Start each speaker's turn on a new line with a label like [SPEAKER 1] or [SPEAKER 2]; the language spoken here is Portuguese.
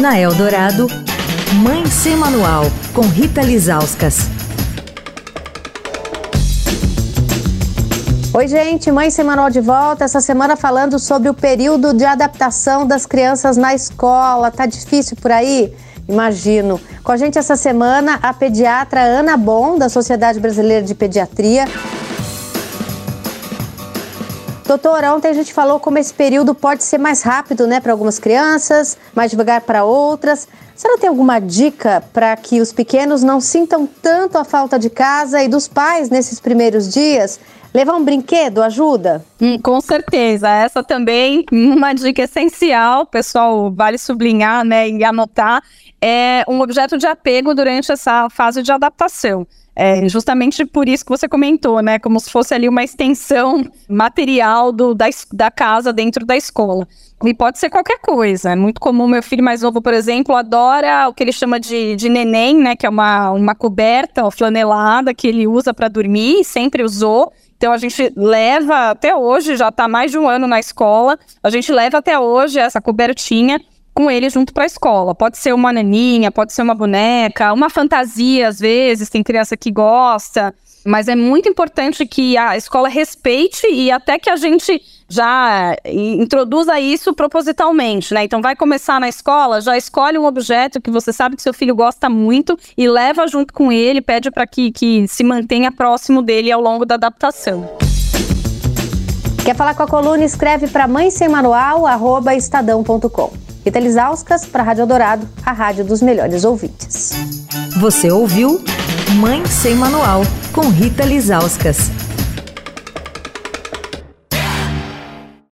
[SPEAKER 1] Na Eldorado, Mãe Sem Manual, com Rita Lizauskas.
[SPEAKER 2] Oi, gente, Mãe Sem Manual de volta. Essa semana falando sobre o período de adaptação das crianças na escola. Tá difícil por aí? Imagino. Com a gente essa semana, a pediatra Ana Bom, da Sociedade Brasileira de Pediatria. Doutor, ontem a gente falou como esse período pode ser mais rápido, né, para algumas crianças, mais devagar para outras. Você não tem alguma dica para que os pequenos não sintam tanto a falta de casa e dos pais nesses primeiros dias? Levar um brinquedo ajuda?
[SPEAKER 3] Hum, com certeza. Essa também uma dica essencial, pessoal, vale sublinhar, né, e anotar, é um objeto de apego durante essa fase de adaptação. É justamente por isso que você comentou, né? Como se fosse ali uma extensão material do, da, da casa dentro da escola. E pode ser qualquer coisa. É muito comum, meu filho mais novo, por exemplo, adora o que ele chama de, de neném, né? Que é uma, uma coberta ó, flanelada que ele usa para dormir, sempre usou. Então a gente leva até hoje, já está mais de um ano na escola, a gente leva até hoje essa cobertinha com ele junto para a escola. Pode ser uma naninha, pode ser uma boneca, uma fantasia, às vezes, tem criança que gosta. Mas é muito importante que a escola respeite e até que a gente já introduza isso propositalmente, né? Então vai começar na escola, já escolhe um objeto que você sabe que seu filho gosta muito e leva junto com ele, pede para que, que se mantenha próximo dele ao longo da adaptação.
[SPEAKER 2] Quer falar com a coluna? Escreve para mãe sem manual, arroba estadão.com. Rita Lisauskas para a Rádio Dourado, a rádio dos melhores ouvintes.
[SPEAKER 1] Você ouviu Mãe Sem Manual, com Rita Lisauskas.